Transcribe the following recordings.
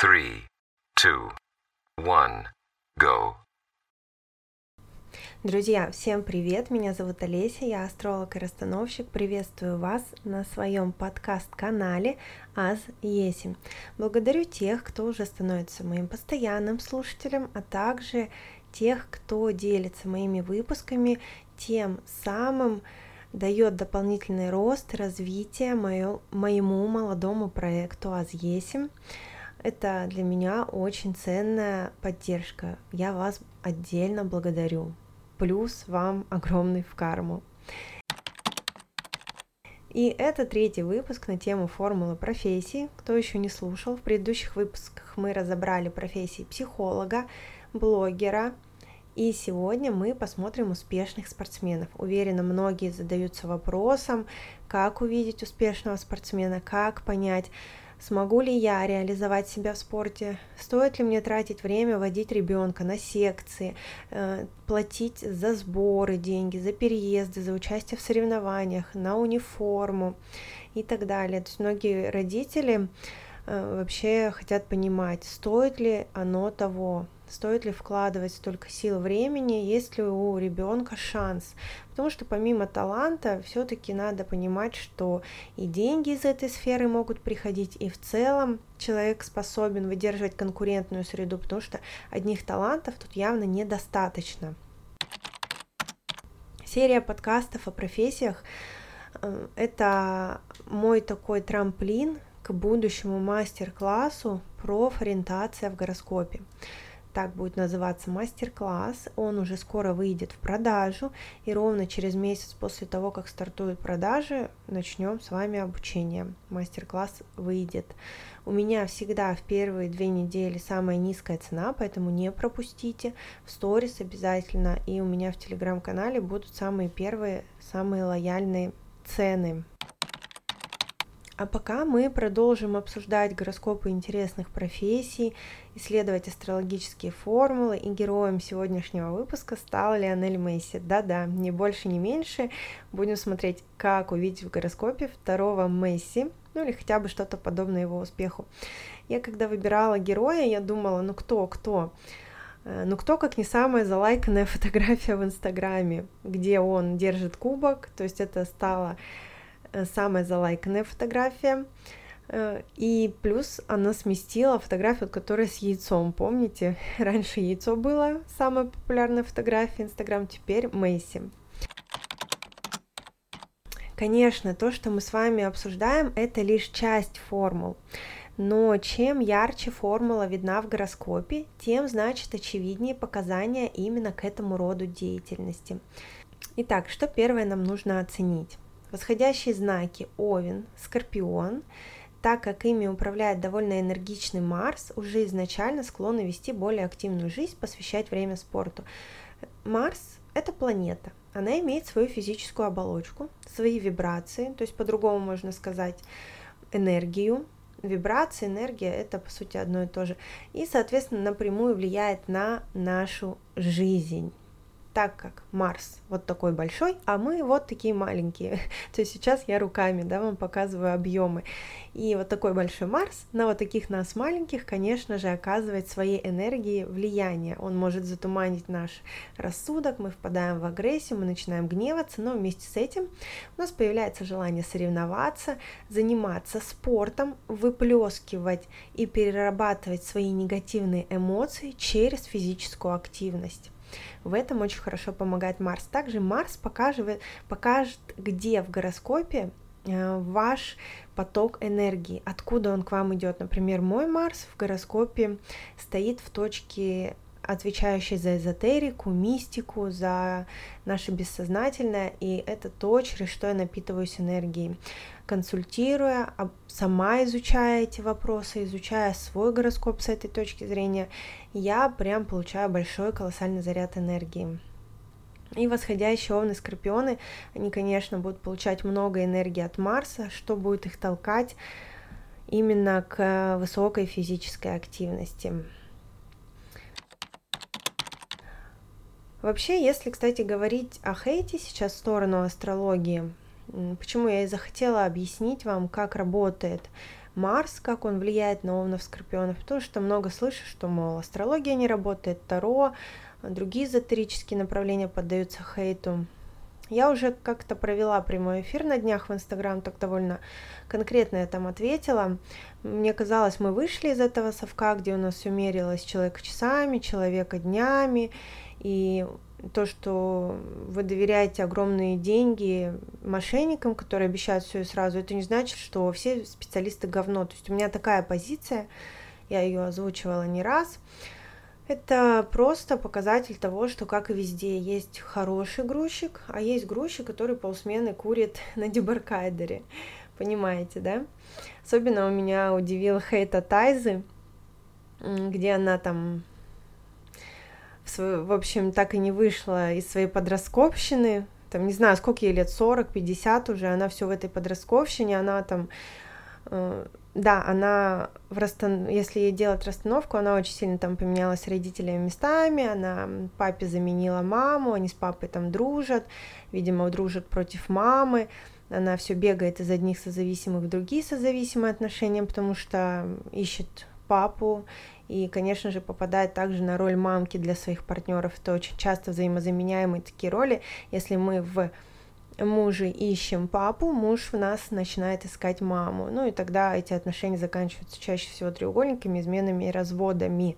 three, two, one, go. Друзья, всем привет! Меня зовут Олеся, я астролог и расстановщик. Приветствую вас на своем подкаст-канале Аз Есим. Благодарю тех, кто уже становится моим постоянным слушателем, а также тех, кто делится моими выпусками, тем самым дает дополнительный рост, развитие мое, моему молодому проекту Аз Есим. Это для меня очень ценная поддержка. Я вас отдельно благодарю плюс вам огромный в карму. И это третий выпуск на тему формулы профессии. Кто еще не слушал, в предыдущих выпусках мы разобрали профессии психолога, блогера, и сегодня мы посмотрим успешных спортсменов. Уверена, многие задаются вопросом, как увидеть успешного спортсмена, как понять, Смогу ли я реализовать себя в спорте? Стоит ли мне тратить время водить ребенка на секции, э, платить за сборы деньги, за переезды, за участие в соревнованиях, на униформу и так далее. То есть многие родители э, вообще хотят понимать, стоит ли оно того, стоит ли вкладывать столько сил времени, есть ли у ребенка шанс. Потому что помимо таланта, все-таки надо понимать, что и деньги из этой сферы могут приходить, и в целом человек способен выдерживать конкурентную среду, потому что одних талантов тут явно недостаточно. Серия подкастов о профессиях э, это мой такой трамплин к будущему мастер-классу профориентация в гороскопе так будет называться мастер-класс. Он уже скоро выйдет в продажу, и ровно через месяц после того, как стартуют продажи, начнем с вами обучение. Мастер-класс выйдет. У меня всегда в первые две недели самая низкая цена, поэтому не пропустите. В сторис обязательно, и у меня в телеграм-канале будут самые первые, самые лояльные цены. А пока мы продолжим обсуждать гороскопы интересных профессий, исследовать астрологические формулы, и героем сегодняшнего выпуска стал Лионель Месси. Да-да, не больше, не меньше. Будем смотреть, как увидеть в гороскопе второго Месси, ну или хотя бы что-то подобное его успеху. Я когда выбирала героя, я думала, ну кто, кто? Э, ну кто, как не самая залайканная фотография в Инстаграме, где он держит кубок, то есть это стало самая залайканная фотография. Э, и плюс она сместила фотографию, которая с яйцом. Помните, раньше яйцо было самая популярная фотография Инстаграм, теперь Мэйси. Конечно, то, что мы с вами обсуждаем, это лишь часть формул. Но чем ярче формула видна в гороскопе, тем, значит, очевиднее показания именно к этому роду деятельности. Итак, что первое нам нужно оценить? Восходящие знаки Овен, Скорпион, так как ими управляет довольно энергичный Марс, уже изначально склонны вести более активную жизнь, посвящать время спорту. Марс – это планета. Она имеет свою физическую оболочку, свои вибрации, то есть по-другому можно сказать энергию, вибрации, энергия – это, по сути, одно и то же. И, соответственно, напрямую влияет на нашу жизнь так как Марс вот такой большой, а мы вот такие маленькие. То есть сейчас я руками, да, вам показываю объемы. И вот такой большой Марс на вот таких нас маленьких, конечно же, оказывает своей энергии влияние. Он может затуманить наш рассудок, мы впадаем в агрессию, мы начинаем гневаться, но вместе с этим у нас появляется желание соревноваться, заниматься спортом, выплескивать и перерабатывать свои негативные эмоции через физическую активность. В этом очень хорошо помогает Марс. Также Марс покажет, покажет где в гороскопе э, ваш поток энергии, откуда он к вам идет. Например, мой Марс в гороскопе стоит в точке отвечающей за эзотерику, мистику, за наше бессознательное, и это то, через что я напитываюсь энергией консультируя, сама изучая эти вопросы, изучая свой гороскоп с этой точки зрения, я прям получаю большой колоссальный заряд энергии. И восходящие овны, скорпионы, они, конечно, будут получать много энергии от Марса, что будет их толкать именно к высокой физической активности. Вообще, если, кстати, говорить о хейте сейчас в сторону астрологии, Почему я и захотела объяснить вам, как работает Марс, как он влияет на Овнов Скорпионов, потому что много слышу, что, мол, астрология не работает, Таро, другие эзотерические направления поддаются хейту. Я уже как-то провела прямой эфир на днях в Инстаграм, так довольно конкретно я там ответила. Мне казалось, мы вышли из этого совка, где у нас все мерилось часами, человека днями, и то, что вы доверяете огромные деньги мошенникам, которые обещают все сразу, это не значит, что все специалисты говно. То есть у меня такая позиция, я ее озвучивала не раз. Это просто показатель того, что, как и везде, есть хороший грузчик, а есть грузчик, который полсмены курит на дебаркайдере. Понимаете, да? Особенно у меня удивил Хейта Тайзы, где она там, в общем, так и не вышла из своей подростковщины, там, не знаю, сколько ей лет, 40, 50 уже, она все в этой подростковщине, она там э, да, она в расстан... если ей делать расстановку, она очень сильно там поменялась с родителями местами, она папе заменила маму, они с папой там дружат, видимо, дружат против мамы, она все бегает из одних созависимых в другие созависимые отношения, потому что ищет папу, и, конечно же, попадает также на роль мамки для своих партнеров. Это очень часто взаимозаменяемые такие роли. Если мы в мужи ищем папу, муж в нас начинает искать маму. Ну и тогда эти отношения заканчиваются чаще всего треугольниками, изменами и разводами,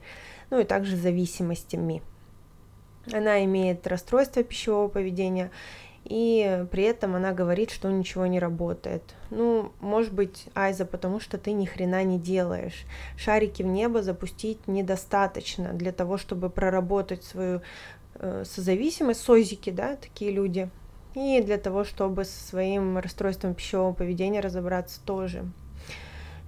ну и также зависимостями. Она имеет расстройство пищевого поведения, и при этом она говорит, что ничего не работает. Ну, может быть, Айза, потому что ты ни хрена не делаешь. Шарики в небо запустить недостаточно для того, чтобы проработать свою э, созависимость, созики, да, такие люди, и для того, чтобы со своим расстройством пищевого поведения разобраться тоже.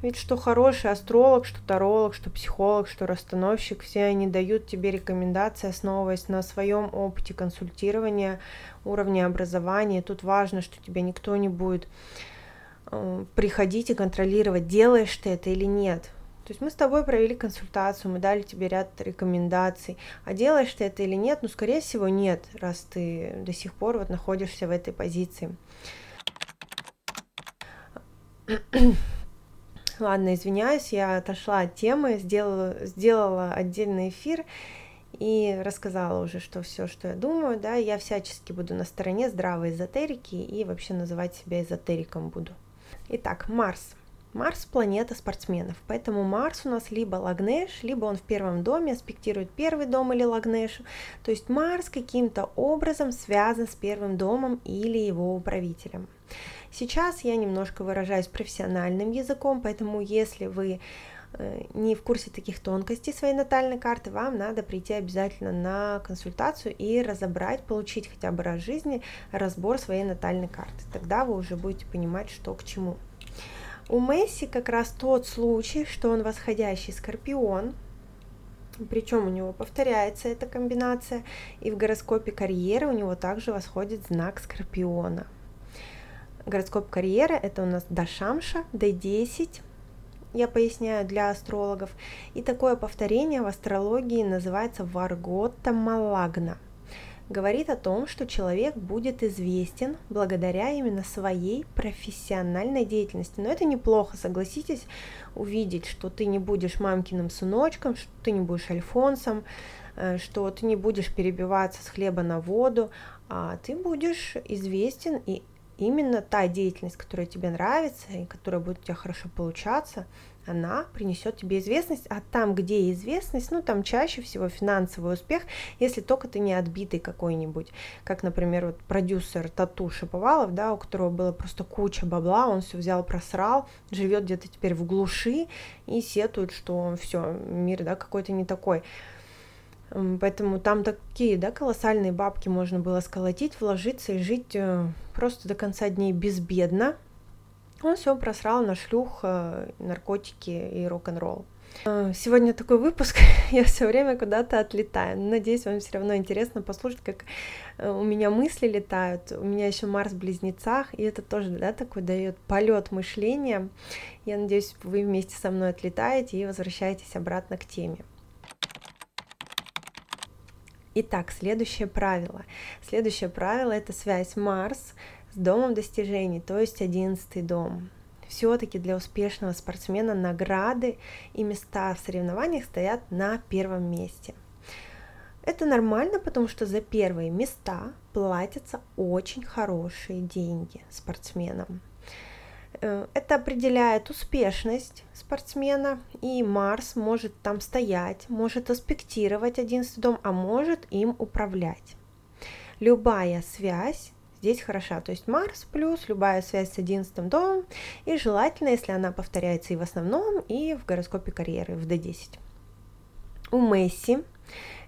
Ведь что хороший астролог, что таролог, что психолог, что расстановщик, все они дают тебе рекомендации, основываясь на своем опыте консультирования, уровня образования. Тут важно, что тебя никто не будет э, приходить и контролировать, делаешь ты это или нет. То есть мы с тобой провели консультацию, мы дали тебе ряд рекомендаций, а делаешь ты это или нет, ну, скорее всего, нет, раз ты до сих пор вот находишься в этой позиции. Ладно, извиняюсь, я отошла от темы, сделала, сделала отдельный эфир и рассказала уже, что все, что я думаю, да, я всячески буду на стороне здравой эзотерики и вообще называть себя эзотериком буду. Итак, Марс – Марс – планета спортсменов, поэтому Марс у нас либо Лагнеш, либо он в первом доме аспектирует первый дом или Лагнешу. То есть Марс каким-то образом связан с первым домом или его управителем. Сейчас я немножко выражаюсь профессиональным языком, поэтому если вы э, не в курсе таких тонкостей своей натальной карты, вам надо прийти обязательно на консультацию и разобрать, получить хотя бы раз в жизни разбор своей натальной карты. Тогда вы уже будете понимать, что к чему. У Месси как раз тот случай, что он восходящий скорпион, причем у него повторяется эта комбинация, и в гороскопе карьеры у него также восходит знак скорпиона. Гороскоп карьеры это у нас Дашамша, D10, я поясняю для астрологов, и такое повторение в астрологии называется Варгота Малагна – говорит о том, что человек будет известен благодаря именно своей профессиональной деятельности. Но это неплохо, согласитесь, увидеть, что ты не будешь мамкиным сыночком, что ты не будешь альфонсом, э, что ты не будешь перебиваться с хлеба на воду, а ты будешь известен и именно та деятельность, которая тебе нравится и которая будет у тебя хорошо получаться, она принесет тебе известность, а там, где известность, ну, там чаще всего финансовый успех, если только ты не отбитый какой-нибудь, как, например, вот продюсер Тату Шаповалов, да, у которого было просто куча бабла, он все взял, просрал, живет где-то теперь в глуши и сетует, что все, мир, да, какой-то не такой. Поэтому там такие, да, колоссальные бабки можно было сколотить, вложиться и жить э, просто до конца дней безбедно, он все просрал на шлюх, э, наркотики и рок-н-ролл. Э, сегодня такой выпуск, я все время куда-то отлетаю. Надеюсь, вам все равно интересно послушать, как у меня мысли летают. У меня еще Марс в близнецах, и это тоже, да, такой дает полет мышления. Я надеюсь, вы вместе со мной отлетаете и возвращаетесь обратно к теме. Итак, следующее правило. Следующее правило это связь Марс с домом достижений, то есть одиннадцатый дом. все-таки для успешного спортсмена награды и места в соревнованиях стоят на первом месте. Это нормально, потому что за первые места платятся очень хорошие деньги спортсменам. Э, это определяет успешность спортсмена, и Марс может там стоять, может аспектировать одиннадцатый дом, а может им управлять. Любая связь здесь хороша, то есть Марс плюс любая связь с одиннадцатым домом, и желательно, если она повторяется и в основном, и в гороскопе карьеры, в D10. У Месси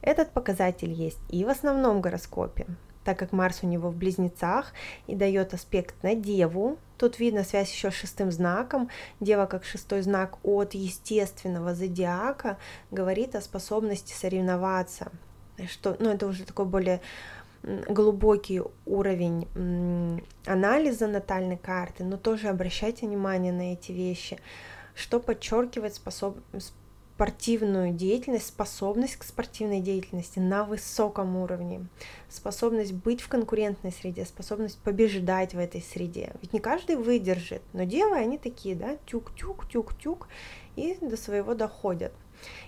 этот показатель есть и в основном гороскопе, так как Марс у него в близнецах и дает аспект на Деву. Тут видно связь еще с шестым знаком. Дева как шестой знак от естественного зодиака говорит о способности соревноваться. Что, ну, это уже такой более глубокий уровень анализа натальной карты, но тоже обращайте внимание на эти вещи, что подчеркивает способ, спортивную деятельность, способность к спортивной деятельности на высоком уровне, способность быть в конкурентной среде, способность побеждать в этой среде. Ведь не каждый выдержит, но девы, они такие, да, тюк-тюк, тюк-тюк, и до своего доходят.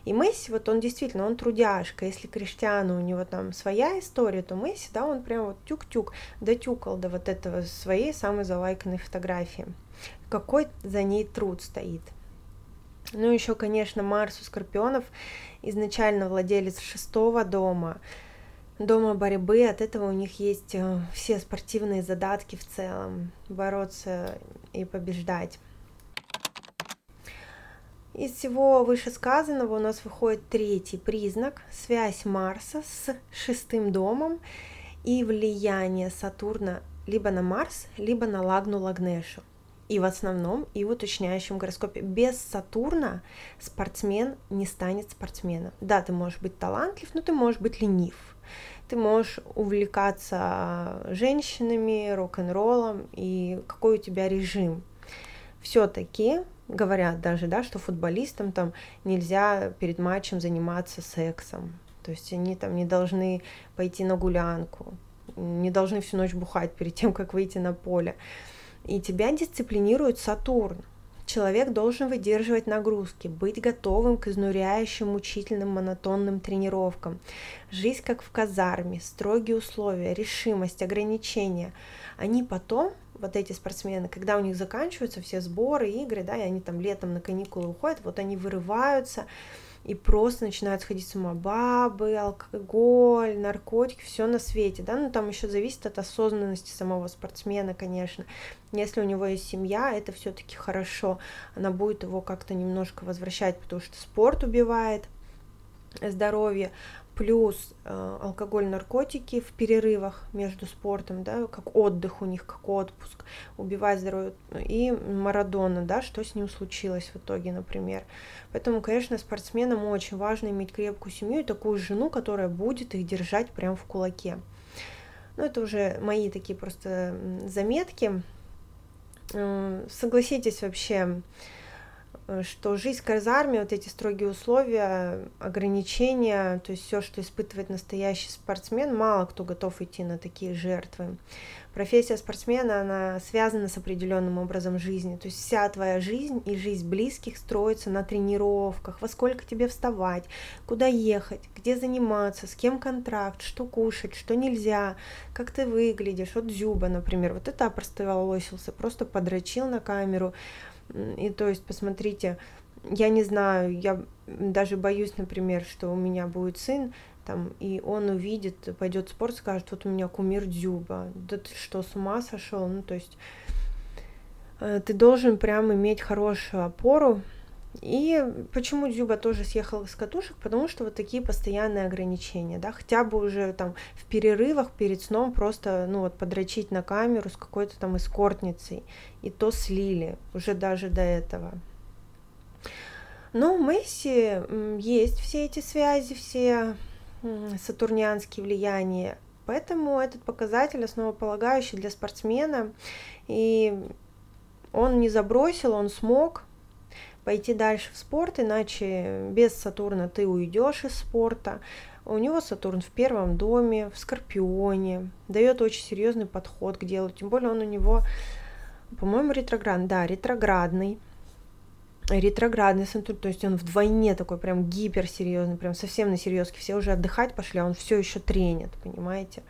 И Месси, вот он действительно, он трудяшка. Если Криштиану у него там своя история, то Месси, да, он прям вот тюк-тюк дотюкал до вот этого своей самой залайканной фотографии. Какой за ней труд стоит. Ну, еще, конечно, Марс у Скорпионов изначально владелец шестого дома, дома борьбы, от этого у них есть э, все спортивные задатки в целом, бороться и побеждать. Из всего вышесказанного у нас выходит третий признак – связь Марса с шестым домом и влияние Сатурна либо на Марс, либо на Лагну Лагнешу и в основном, и в уточняющем гороскопе. Без Сатурна спортсмен не станет спортсменом. Да, ты можешь быть талантлив, но ты можешь быть ленив. Ты можешь увлекаться женщинами, рок-н-роллом, и какой у тебя режим. Все-таки говорят даже, да, что футболистам там нельзя перед матчем заниматься сексом. То есть они там не должны пойти на гулянку, не должны всю ночь бухать перед тем, как выйти на поле. И тебя дисциплинирует Сатурн. Человек должен выдерживать нагрузки, быть готовым к изнуряющим, мучительным, монотонным тренировкам. Жизнь как в казарме, строгие условия, решимость, ограничения. Они потом, вот эти спортсмены, когда у них заканчиваются все сборы, игры, да, и они там летом на каникулы уходят, вот они вырываются, и просто начинают сходить с ума. Бабы, алкоголь, наркотики, все на свете, да, ну там еще зависит от осознанности самого спортсмена, конечно. Если у него есть семья, это все-таки хорошо, она будет его как-то немножко возвращать, потому что спорт убивает здоровье, плюс э, алкоголь, наркотики в перерывах между спортом, да, как отдых у них, как отпуск, убивает здоровье, и Марадона, да, что с ним случилось в итоге, например. Поэтому, конечно, спортсменам очень важно иметь крепкую семью и такую жену, которая будет их держать прямо в кулаке. Ну, это уже мои такие просто заметки. Согласитесь вообще, что жизнь в казарме, вот эти строгие условия, ограничения, то есть все, что испытывает настоящий спортсмен, мало кто готов идти на такие жертвы. Профессия спортсмена, она связана с определенным образом жизни, то есть вся твоя жизнь и жизнь близких строится на тренировках, во сколько тебе вставать, куда ехать, где заниматься, с кем контракт, что кушать, что нельзя, как ты выглядишь. Вот Зюба, например, вот это опростоволосился, просто подрочил на камеру, и то есть, посмотрите, я не знаю, я даже боюсь, например, что у меня будет сын, там, и он увидит, пойдет в спорт, скажет, вот у меня кумир Дзюба, да ты что, с ума сошел? Ну, то есть э, ты должен прям иметь хорошую опору, и почему Дзюба тоже съехал с катушек? Потому что вот такие постоянные ограничения, да, хотя бы уже там в перерывах перед сном просто, ну вот, подрочить на камеру с какой-то там эскортницей, и то слили уже даже до этого. Но у Месси есть все эти связи, все сатурнианские влияния, поэтому этот показатель основополагающий для спортсмена, и он не забросил, он смог, пойти дальше в спорт, иначе без Сатурна ты уйдешь из спорта. У него Сатурн в первом доме, в Скорпионе, дает очень серьезный подход к делу, тем более он у него по-моему, ретроградный, да, ретроградный, ретроградный Сатурн, то есть он вдвойне такой прям гиперсерьезный, прям совсем на серьезке, все уже отдыхать пошли, а он все еще тренит, понимаете?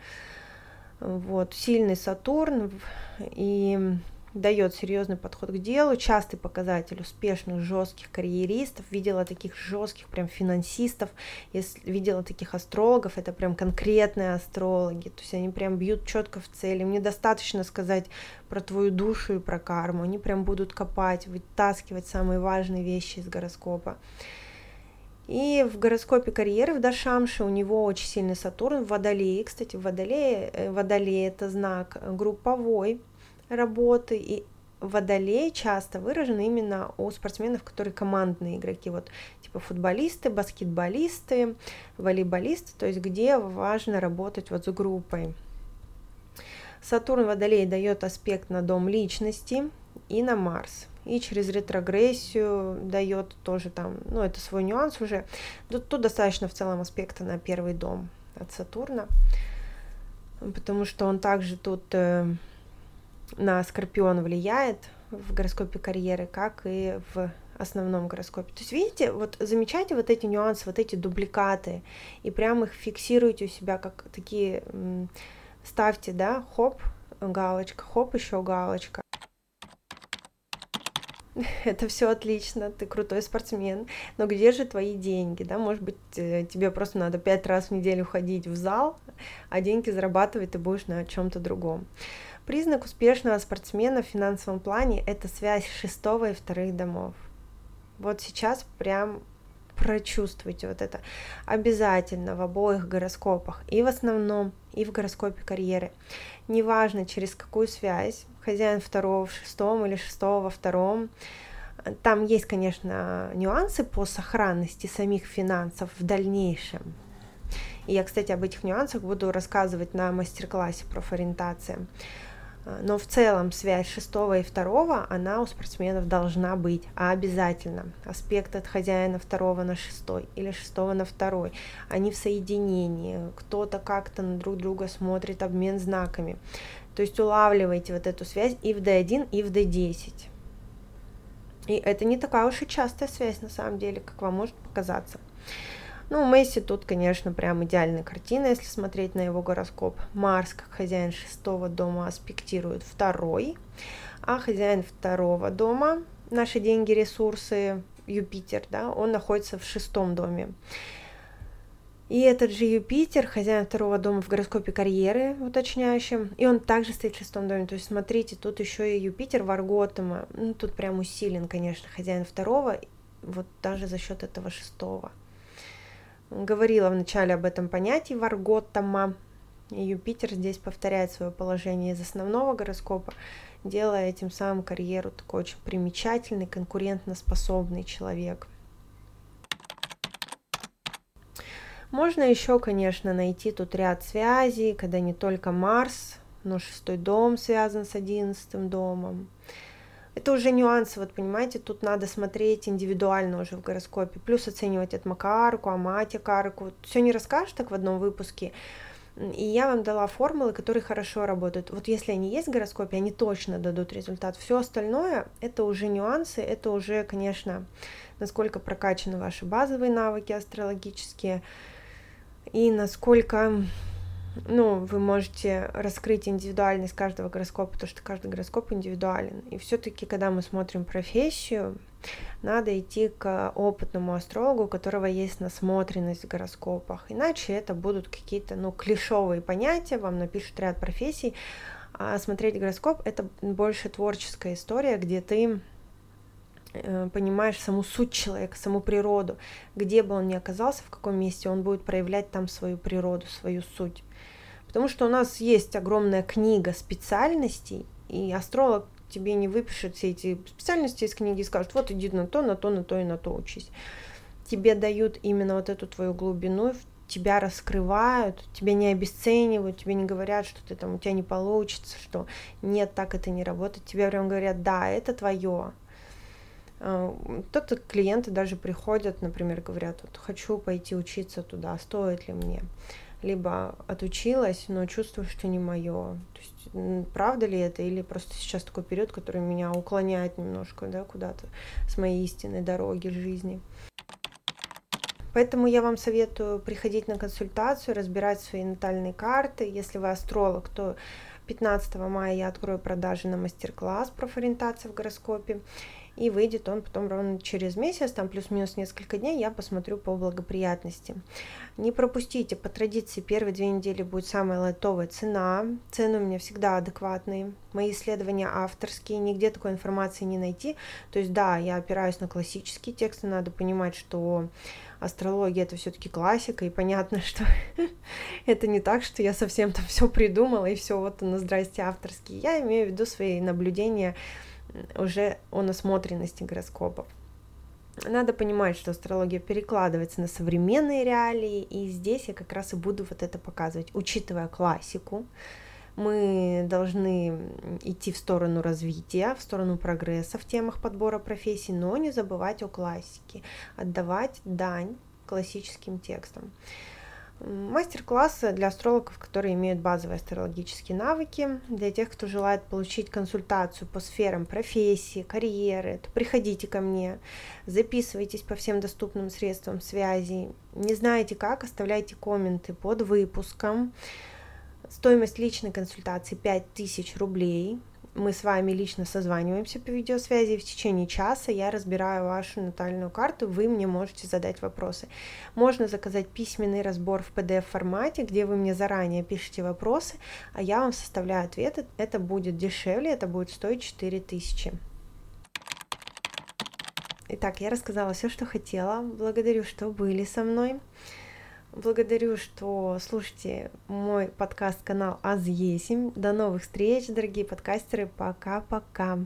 Вот, сильный Сатурн, и дает серьезный подход к делу, частый показатель успешных, жестких карьеристов. Видела таких жестких прям финансистов, если видела таких астрологов, это прям конкретные астрологи, то есть они прям бьют четко в цели. Мне достаточно сказать про твою душу и про карму, они прям будут копать, вытаскивать самые важные вещи из гороскопа. И в гороскопе карьеры в Дашамше у него очень сильный Сатурн в Водолее. Кстати, в Водолее, э, Водолее это знак групповой, работы, и водолей часто выражен именно у спортсменов, которые командные игроки, вот типа футболисты, баскетболисты, волейболисты, то есть где важно работать вот с группой. Сатурн Водолей дает аспект на дом личности и на Марс. И через ретрогрессию дает тоже там, ну это свой нюанс уже. Тут, тут достаточно в целом аспекта на первый дом от Сатурна, потому что он также тут э, на Скорпион влияет в гороскопе карьеры, как и в основном гороскопе. То есть, видите, вот замечайте вот эти нюансы, вот эти дубликаты, и прям их фиксируйте у себя, как такие, ставьте, да, хоп, галочка, хоп, еще галочка. Это все отлично, ты крутой спортсмен, но где же твои деньги, да, может быть, тебе просто надо пять раз в неделю ходить в зал, а деньги зарабатывать ты будешь на чем-то другом. Признак успешного спортсмена в финансовом плане – это связь шестого и вторых домов. Вот сейчас прям прочувствуйте вот это обязательно в обоих гороскопах, и в основном, и в гороскопе карьеры. Неважно, через какую связь, хозяин второго в шестом или шестого во втором, там есть, конечно, нюансы по сохранности самих финансов в дальнейшем. И я, кстати, об этих нюансах буду рассказывать на мастер-классе профориентации. Но в целом связь шестого и второго, она у спортсменов должна быть, а обязательно. Аспект от хозяина второго на шестой или шестого на второй. Они в соединении, кто-то как-то на друг друга смотрит, обмен знаками. То есть улавливайте вот эту связь и в D1, и в D10. И это не такая уж и частая связь на самом деле, как вам может показаться. Ну, Месси тут, конечно, прям идеальная картина, если смотреть на его гороскоп. Марс, как хозяин шестого дома, аспектирует второй, а хозяин второго дома, наши деньги, ресурсы, Юпитер, да, он находится в шестом доме. И этот же Юпитер, хозяин второго дома в гороскопе карьеры, уточняющим, и он также стоит в шестом доме. То есть, смотрите, тут еще и Юпитер Варготома, ну, тут прям усилен, конечно, хозяин второго, вот даже за счет этого шестого. Говорила вначале об этом понятии Варготтама. Юпитер здесь повторяет свое положение из основного гороскопа, делая этим самым карьеру такой очень примечательный, конкурентоспособный человек. Можно еще, конечно, найти тут ряд связей, когда не только Марс, но шестой дом связан с одиннадцатым домом. Это уже нюансы, вот понимаете, тут надо смотреть индивидуально уже в гороскопе, плюс оценивать от Макарку, Амати Карку. Все не расскажешь так в одном выпуске. И я вам дала формулы, которые хорошо работают. Вот если они есть в гороскопе, они точно дадут результат. Все остальное это уже нюансы, это уже, конечно, насколько прокачаны ваши базовые навыки астрологические и насколько ну, вы можете раскрыть индивидуальность каждого гороскопа, потому что каждый гороскоп индивидуален. И все-таки, когда мы смотрим профессию, надо идти к опытному астрологу, у которого есть насмотренность в гороскопах. Иначе это будут какие-то, ну, клишовые понятия, вам напишут ряд профессий. А смотреть гороскоп — это больше творческая история, где ты понимаешь саму суть человека, саму природу, где бы он ни оказался, в каком месте он будет проявлять там свою природу, свою суть. Потому что у нас есть огромная книга специальностей, и астролог тебе не выпишет все эти специальности из книги и скажет, вот иди на то, на то, на то и на то учись. Тебе дают именно вот эту твою глубину, тебя раскрывают, тебя не обесценивают, тебе не говорят, что ты там у тебя не получится, что нет, так это не работает. Тебе прям говорят, да, это твое. Кто-то а, клиенты даже приходят, например, говорят, вот хочу пойти учиться туда, стоит ли мне. либо отучилась, но чувствую, что не мое. То есть, правда ли это, или просто сейчас такой период, который меня уклоняет немножко, да, куда-то с моей истинной дороги жизни. Поэтому я вам советую приходить на консультацию, разбирать свои натальные карты. Если вы астролог, то 15 мая я открою продажи на мастер-класс профориентация в гороскопе и выйдет он потом ровно через месяц, там плюс-минус несколько дней, я посмотрю по благоприятности. Не пропустите, по традиции первые две недели будет самая лайтовая цена, цены у меня всегда адекватные, мои исследования авторские, нигде такой информации не найти, то есть да, я опираюсь на классические тексты, надо понимать, что астрология это все-таки классика, и понятно, что это не так, что я совсем там все придумала, и все, вот на здрасте авторские. Я имею в виду свои наблюдения уже о насмотренности гороскопов. Надо понимать, что астрология перекладывается на современные реалии, и здесь я как раз и буду вот это показывать, учитывая классику. Мы должны идти в сторону развития, в сторону прогресса в темах подбора профессий, но не забывать о классике, отдавать дань классическим текстам. Мастер-классы для астрологов, которые имеют базовые астрологические навыки. Для тех, кто желает получить консультацию по сферам профессии, карьеры, то приходите ко мне, записывайтесь по всем доступным средствам связи. Не знаете как, оставляйте комменты под выпуском. Стоимость личной консультации 5000 рублей мы с вами лично созваниваемся по видеосвязи, в течение часа я разбираю вашу натальную карту, вы мне можете задать вопросы. Можно заказать письменный разбор в PDF-формате, где вы мне заранее пишете вопросы, а я вам составляю ответы. Это будет дешевле, это будет стоить 4000. Итак, я рассказала все, что хотела. Благодарю, что были со мной. Благодарю, что слушаете мой подкаст-канал Аз Есим. До новых встреч, дорогие подкастеры. Пока-пока.